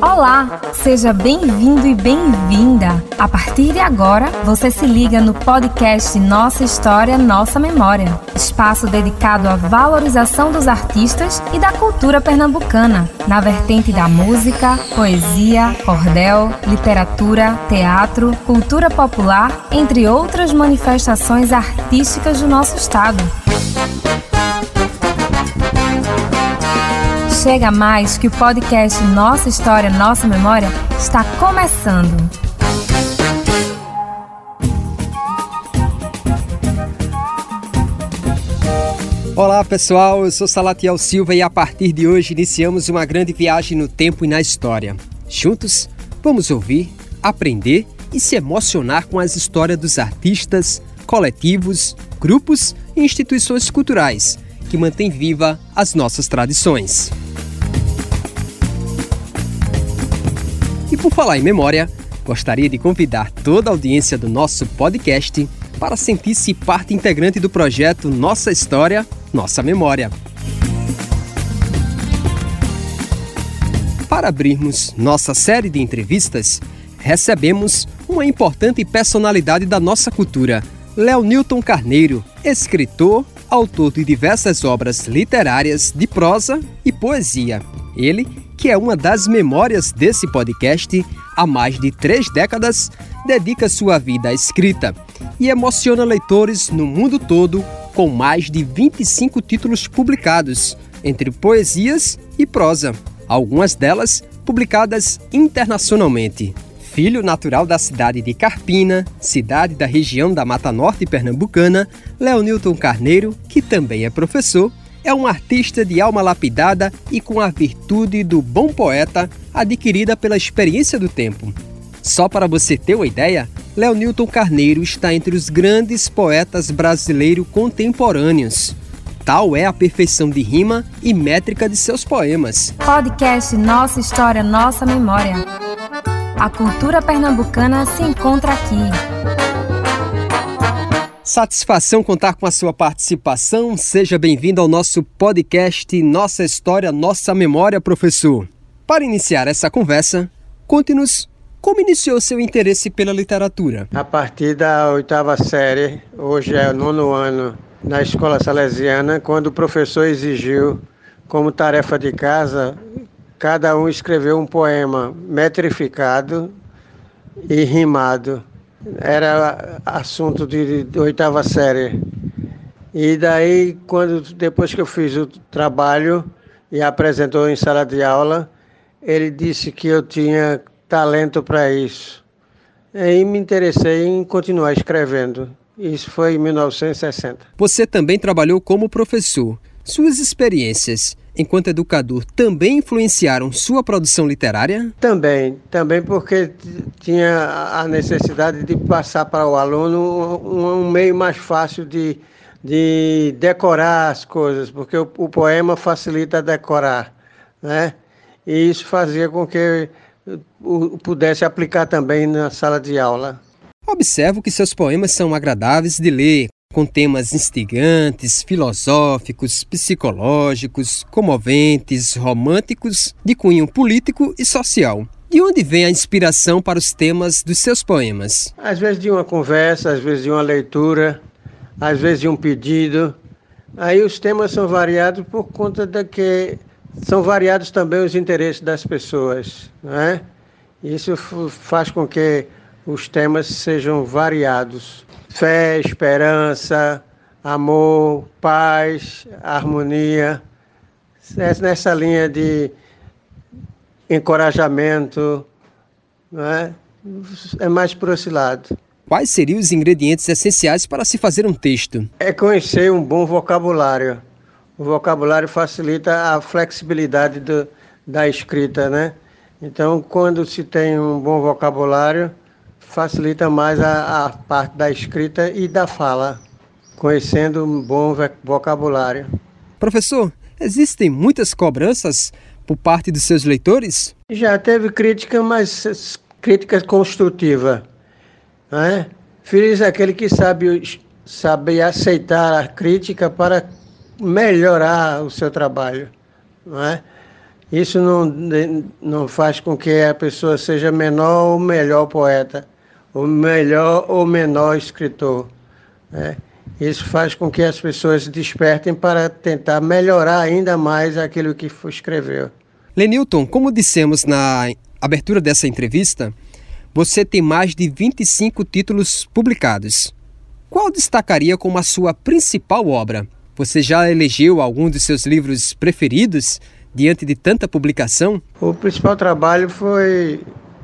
Olá, seja bem-vindo e bem-vinda. A partir de agora, você se liga no podcast Nossa História, Nossa Memória, espaço dedicado à valorização dos artistas e da cultura pernambucana, na vertente da música, poesia, cordel, literatura, teatro, cultura popular, entre outras manifestações artísticas do nosso estado. Chega mais que o podcast Nossa História, Nossa Memória está começando. Olá pessoal, eu sou Salatiel Silva e a partir de hoje iniciamos uma grande viagem no tempo e na história. Juntos, vamos ouvir, aprender e se emocionar com as histórias dos artistas, coletivos, grupos e instituições culturais que mantêm viva as nossas tradições. E por falar em memória, gostaria de convidar toda a audiência do nosso podcast para sentir-se parte integrante do projeto Nossa História, Nossa Memória. Para abrirmos nossa série de entrevistas, recebemos uma importante personalidade da nossa cultura, Léo Newton Carneiro, escritor, autor de diversas obras literárias de prosa e poesia. Ele que é uma das memórias desse podcast, há mais de três décadas, dedica sua vida à escrita e emociona leitores no mundo todo com mais de 25 títulos publicados, entre poesias e prosa, algumas delas publicadas internacionalmente. Filho natural da cidade de Carpina, cidade da região da Mata Norte pernambucana, Leonilton Carneiro, que também é professor, é um artista de alma lapidada e com a virtude do bom poeta adquirida pela experiência do tempo. Só para você ter uma ideia, Leonilton Carneiro está entre os grandes poetas brasileiros contemporâneos. Tal é a perfeição de rima e métrica de seus poemas. Podcast Nossa História, Nossa Memória. A cultura pernambucana se encontra aqui. Satisfação contar com a sua participação. Seja bem-vindo ao nosso podcast Nossa História, Nossa Memória, professor. Para iniciar essa conversa, conte-nos como iniciou seu interesse pela literatura. A partir da oitava série, hoje é o nono ano, na escola salesiana, quando o professor exigiu, como tarefa de casa, cada um escreveu um poema metrificado e rimado era assunto de, de oitava série. E daí, quando depois que eu fiz o trabalho e apresentou em sala de aula, ele disse que eu tinha talento para isso. E me interessei em continuar escrevendo. Isso foi em 1960. Você também trabalhou como professor. Suas experiências enquanto educador, também influenciaram sua produção literária? Também, também porque tinha a necessidade de passar para o aluno um, um meio mais fácil de, de decorar as coisas, porque o, o poema facilita decorar, né? E isso fazia com que eu pudesse aplicar também na sala de aula. Observo que seus poemas são agradáveis de ler, com temas instigantes, filosóficos, psicológicos, comoventes, românticos, de cunho político e social. De onde vem a inspiração para os temas dos seus poemas? Às vezes de uma conversa, às vezes de uma leitura, às vezes de um pedido. Aí os temas são variados por conta de que são variados também os interesses das pessoas, né? Isso faz com que os temas sejam variados fé, esperança, amor, paz, harmonia. Nessa linha de encorajamento, não é? é mais por esse lado. Quais seriam os ingredientes essenciais para se fazer um texto? É conhecer um bom vocabulário. O vocabulário facilita a flexibilidade do, da escrita, né? Então, quando se tem um bom vocabulário, facilita mais a, a parte da escrita e da fala, conhecendo um bom vocabulário. Professor, existem muitas cobranças por parte dos seus leitores? Já teve crítica, mas crítica construtiva. Né? Feliz é aquele que sabe, sabe aceitar a crítica para melhorar o seu trabalho. Não é? Isso não, não faz com que a pessoa seja menor ou melhor poeta, ou melhor ou menor escritor. Né? Isso faz com que as pessoas despertem para tentar melhorar ainda mais aquilo que escreveu. Lenilton, como dissemos na abertura dessa entrevista, você tem mais de 25 títulos publicados. Qual destacaria como a sua principal obra? Você já elegeu algum dos seus livros preferidos diante de tanta publicação? O principal trabalho foi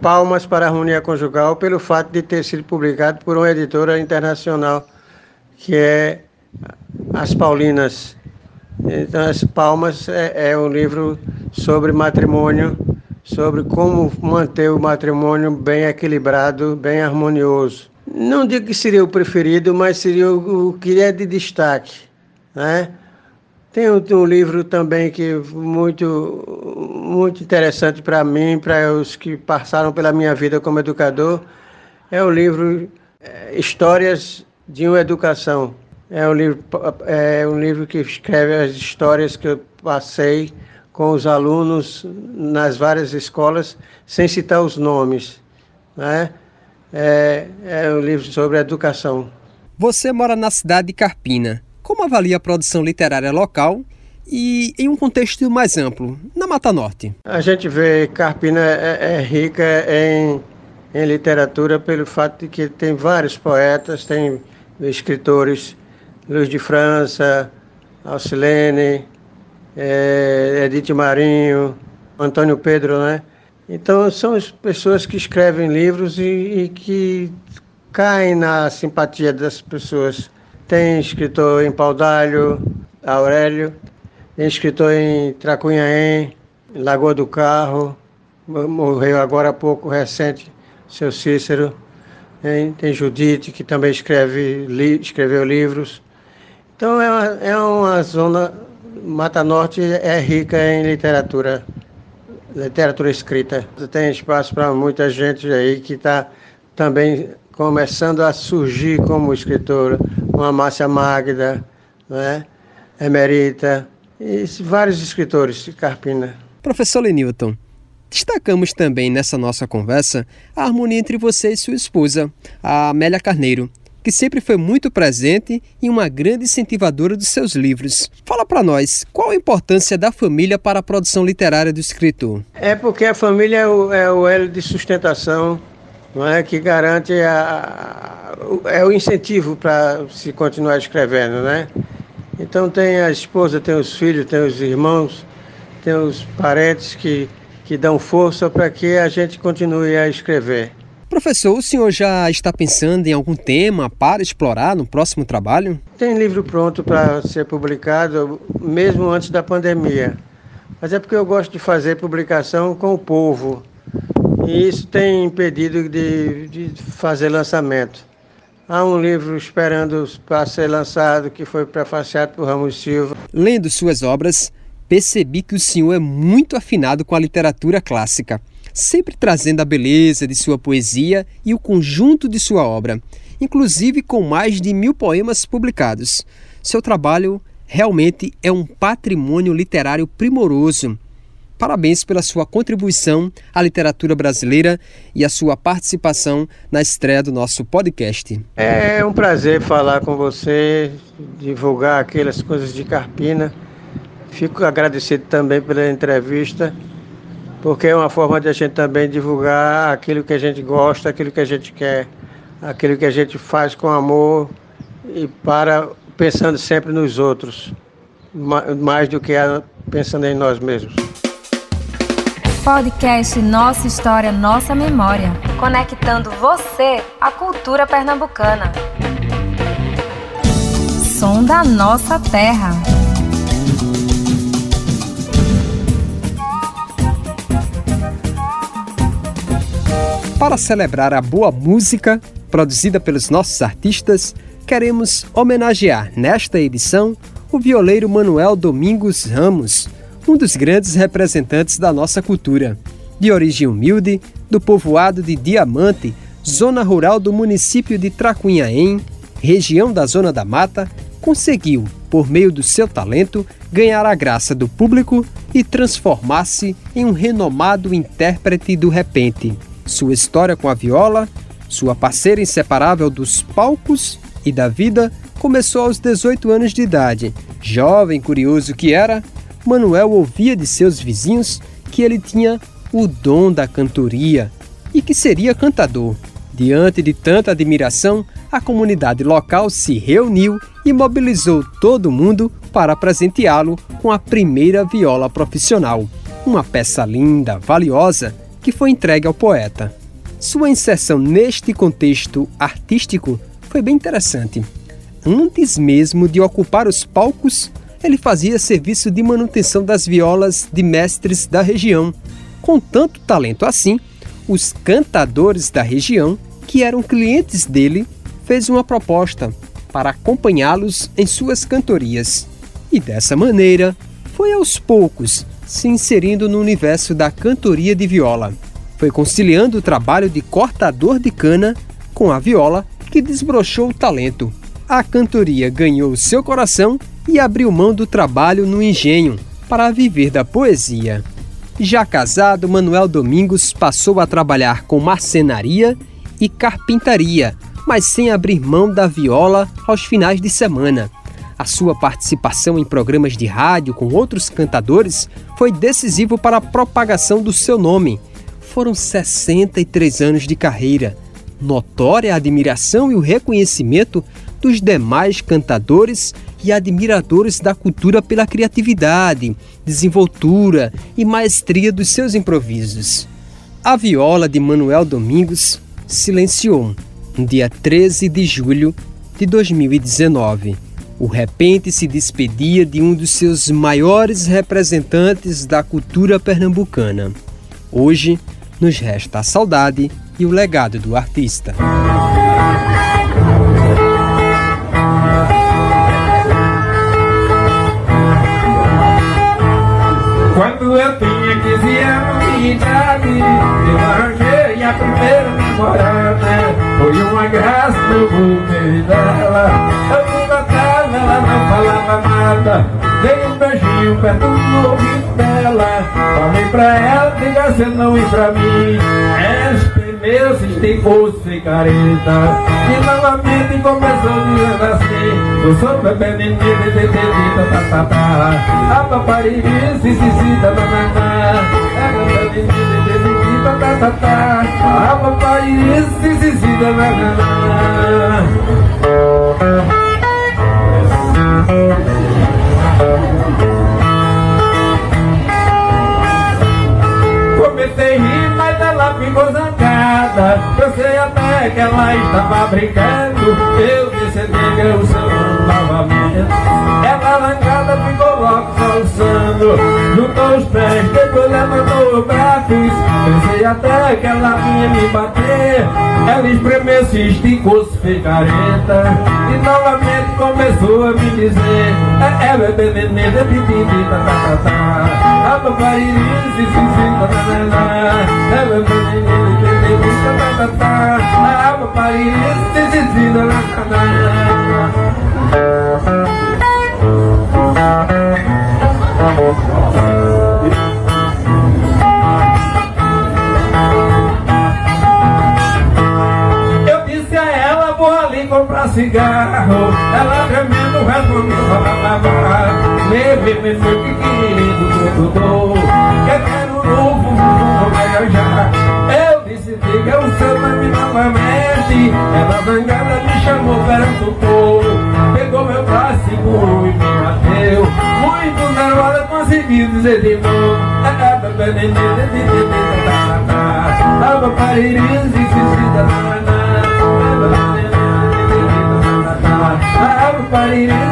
Palmas para a Harmonia Conjugal, pelo fato de ter sido publicado por uma editora internacional, que é As Paulinas. Então, As Palmas é, é um livro sobre matrimônio, sobre como manter o matrimônio bem equilibrado, bem harmonioso. Não digo que seria o preferido, mas seria o, que é de destaque. Né? Tem um, livro também que muito muito interessante para mim, para os que passaram pela minha vida como educador, é o livro é, Histórias de uma Educação. É um livro é um livro que escreve as histórias que eu passei com os alunos nas várias escolas, sem citar os nomes, né? É, é um livro sobre educação. Você mora na cidade de Carpina. Como avalia a produção literária local e em um contexto mais amplo, na Mata Norte? A gente vê Carpina é, é rica em, em literatura pelo fato de que tem vários poetas, tem escritores, Luiz de França, Alcilene, é, Edith Marinho, Antônio Pedro, né? Então são as pessoas que escrevem livros e, e que caem na simpatia das pessoas. Tem escritor em Paudalho, Aurélio, tem escritor em Tracunhaém, Lagoa do Carro, morreu agora há pouco, recente, seu Cícero. Tem, tem Judite, que também escreve, li, escreveu livros. Então é uma, é uma zona, Mata Norte é rica em literatura, literatura escrita. Tem espaço para muita gente aí que está também começando a surgir como escritora, uma Márcia Magda, né? Emerita, e vários escritores de Carpina. Professor Lenilton, destacamos também nessa nossa conversa a harmonia entre você e sua esposa, a Amélia Carneiro, que sempre foi muito presente e uma grande incentivadora dos seus livros. Fala para nós, qual a importância da família para a produção literária do escritor? É porque a família é o, é o elo de sustentação não é que garante a, a, é o incentivo para se continuar escrevendo, né? Então tem a esposa, tem os filhos, tem os irmãos, tem os parentes que, que dão força para que a gente continue a escrever. Professor, o senhor já está pensando em algum tema para explorar no próximo trabalho? Tem livro pronto para ser publicado, mesmo antes da pandemia. Mas é porque eu gosto de fazer publicação com o povo, e isso tem impedido de, de fazer lançamento. Há um livro esperando para ser lançado que foi prefaciado por Ramos Silva. Lendo suas obras, percebi que o senhor é muito afinado com a literatura clássica, sempre trazendo a beleza de sua poesia e o conjunto de sua obra, inclusive com mais de mil poemas publicados. Seu trabalho realmente é um patrimônio literário primoroso Parabéns pela sua contribuição à literatura brasileira e a sua participação na estreia do nosso podcast. É um prazer falar com você, divulgar aquelas coisas de Carpina. Fico agradecido também pela entrevista, porque é uma forma de a gente também divulgar aquilo que a gente gosta, aquilo que a gente quer, aquilo que a gente faz com amor e para pensando sempre nos outros, mais do que pensando em nós mesmos. Podcast Nossa História, Nossa Memória. Conectando você à cultura pernambucana. Som da nossa terra. Para celebrar a boa música produzida pelos nossos artistas, queremos homenagear nesta edição o violeiro Manuel Domingos Ramos um dos grandes representantes da nossa cultura. De origem humilde, do povoado de Diamante, zona rural do município de Tracunhaém, região da Zona da Mata, conseguiu, por meio do seu talento, ganhar a graça do público e transformar-se em um renomado intérprete do repente. Sua história com a viola, sua parceira inseparável dos palcos e da vida, começou aos 18 anos de idade. Jovem curioso que era, Manuel ouvia de seus vizinhos que ele tinha o dom da cantoria e que seria cantador. Diante de tanta admiração, a comunidade local se reuniu e mobilizou todo mundo para presenteá-lo com a primeira viola profissional, uma peça linda, valiosa, que foi entregue ao poeta. Sua inserção neste contexto artístico foi bem interessante. Antes mesmo de ocupar os palcos, ele fazia serviço de manutenção das violas de mestres da região. Com tanto talento assim, os cantadores da região, que eram clientes dele, fez uma proposta para acompanhá-los em suas cantorias. E dessa maneira, foi aos poucos se inserindo no universo da cantoria de viola. Foi conciliando o trabalho de cortador de cana com a viola que desbrochou o talento. A cantoria ganhou seu coração e abriu mão do trabalho no engenho para viver da poesia. Já casado, Manuel Domingos passou a trabalhar com marcenaria e carpintaria, mas sem abrir mão da viola aos finais de semana. A sua participação em programas de rádio com outros cantadores foi decisivo para a propagação do seu nome. Foram 63 anos de carreira. Notória a admiração e o reconhecimento dos demais cantadores e admiradores da cultura pela criatividade, desenvoltura e maestria dos seus improvisos. A viola de Manuel Domingos silenciou no dia 13 de julho de 2019. O repente se despedia de um dos seus maiores representantes da cultura pernambucana. Hoje, nos resta a saudade e o legado do artista. Quando eu tinha 15 anos de idade, eu arranjei a primeira namorada. Foi uma graça, eu voltei dela. Eu nunca tava, ela não falava nada. Dei um beijinho perto do ouvido dela. Falei pra ela, diga se não ir pra mim. Esta meu esticou sem careta E novamente começou dizendo assim Eu sou bebê neném, dededita, tá, tá, tá A papai se, se, se, tá, tá, tá, tá dededita, tá, tá, tá A papai se, tá, tá, tá Comecei a rir, mas ela ficou zangada. Eu sei até que ela estava brincando. Eu disse nega o seu nome novamente Ela arrancada ficou logo salsando Juntou os pés, depois levantou os braços Pensei até que ela vinha me bater Ela espremeu, se esticou, se fez careta E novamente começou a me dizer É, é, bebê, nenê, bebê, bebê, tá, tá, tá, tá A papai, se, se, se, tá, tá, tá, tá É, bebê, nenê, bebê, eu disse a ela, vou ali comprar cigarro. Ela tremendo respondeu, Leve, me foi que querido, tudo Que quero novo mundo, vai já? Diga o seu nome novamente. Ela zangada me chamou perto do povo Pegou meu braço, segurou e me bateu Muito na hora consegui dizer de novo Tava se se Tava paririnho,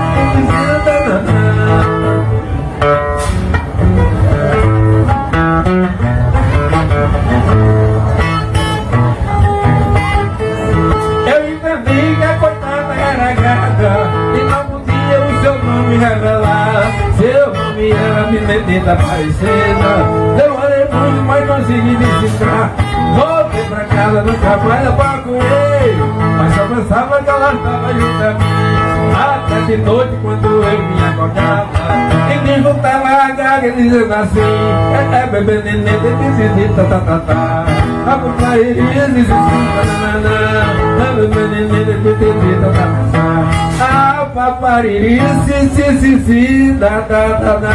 menina parecida. Demorei muito, mas consegui decifrar Voltei pra casa, nunca mais eu procurei Mas só pensava que ela estava junto a mim Até de noite quando eu me acordava E me juntava a gaga dizendo assim É, é bebê nenê, de tá, tá, tá, tá. A putaria diz assim, nananã É bebê nenê, de tá, tá, tá A papariri, si, si, si, si, da, da, da, da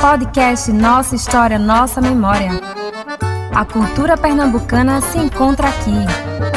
Podcast Nossa História, Nossa Memória. A cultura pernambucana se encontra aqui.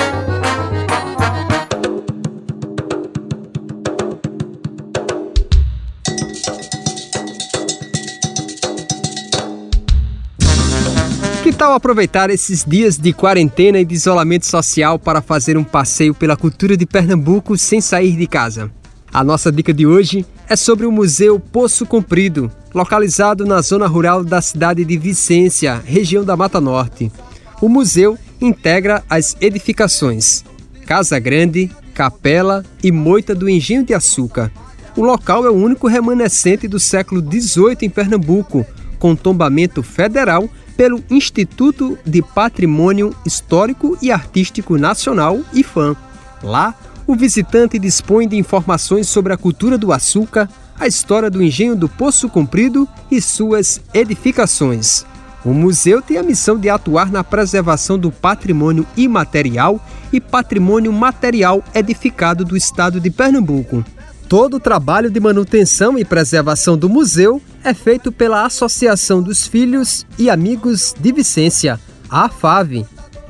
Tal aproveitar esses dias de quarentena e de isolamento social para fazer um passeio pela cultura de Pernambuco sem sair de casa? A nossa dica de hoje é sobre o Museu Poço Comprido, localizado na zona rural da cidade de Vicência, região da Mata Norte. O museu integra as edificações Casa Grande, Capela e Moita do Engenho de Açúcar. O local é o único remanescente do século XVIII em Pernambuco, com tombamento federal pelo Instituto de Patrimônio Histórico e Artístico Nacional, IFAM. Lá, o visitante dispõe de informações sobre a cultura do açúcar, a história do engenho do Poço Comprido e suas edificações. O museu tem a missão de atuar na preservação do patrimônio imaterial e patrimônio material edificado do estado de Pernambuco. Todo o trabalho de manutenção e preservação do museu é feito pela Associação dos Filhos e Amigos de Vicência, a AFAV.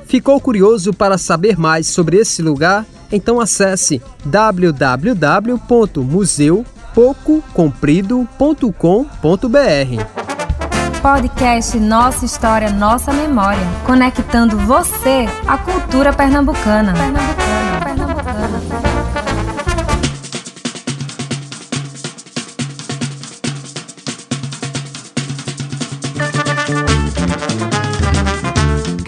Ficou curioso para saber mais sobre esse lugar? Então acesse www.museupococomprido.com.br. Podcast Nossa História, Nossa Memória, conectando você à cultura pernambucana. Pernambucana, pernambucana.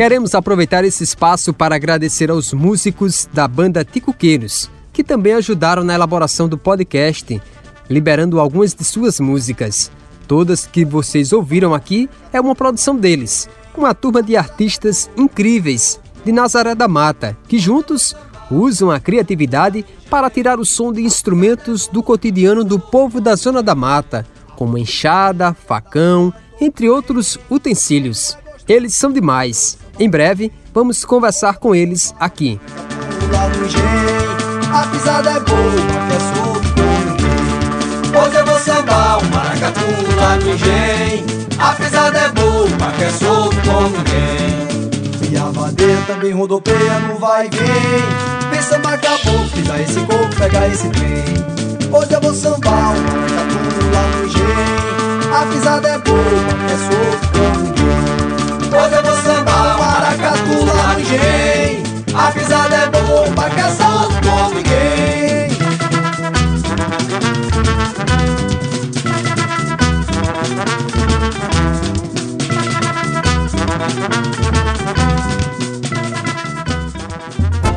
Queremos aproveitar esse espaço para agradecer aos músicos da banda Ticuqueiros, que também ajudaram na elaboração do podcast, liberando algumas de suas músicas. Todas que vocês ouviram aqui é uma produção deles, uma turma de artistas incríveis de Nazaré da Mata, que juntos usam a criatividade para tirar o som de instrumentos do cotidiano do povo da Zona da Mata, como enxada, facão, entre outros utensílios. Eles são demais. Em breve, vamos conversar com eles aqui. É é Hoje eu vou sambar maracatu lá no. A é boa, que é solto ninguém. E a bandeira também rodopeia no vai vem. Pensa acabou, pisar esse corpo, pegar esse trem. Hoje eu vou sambar maracatu lá no engenho. A pisada é boa, que é solto ninguém. Hoje eu vou maracatu lá engenho. A pisada é boa, que é solto com ninguém.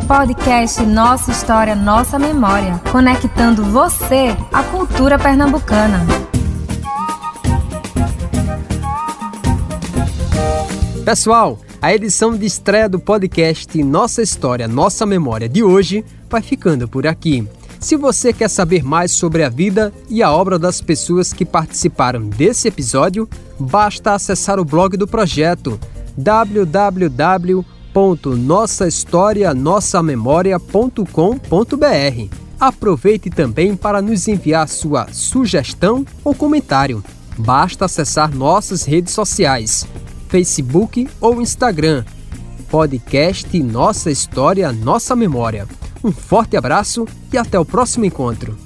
Podcast Nossa História, Nossa Memória, conectando você à cultura pernambucana. Pessoal, a edição de estreia do podcast Nossa História, Nossa Memória de hoje vai ficando por aqui. Se você quer saber mais sobre a vida e a obra das pessoas que participaram desse episódio, basta acessar o blog do projeto www.nossahistorianossamemoria.com.br. Aproveite também para nos enviar sua sugestão ou comentário. Basta acessar nossas redes sociais, Facebook ou Instagram. Podcast Nossa História, Nossa Memória. Um forte abraço e até o próximo encontro.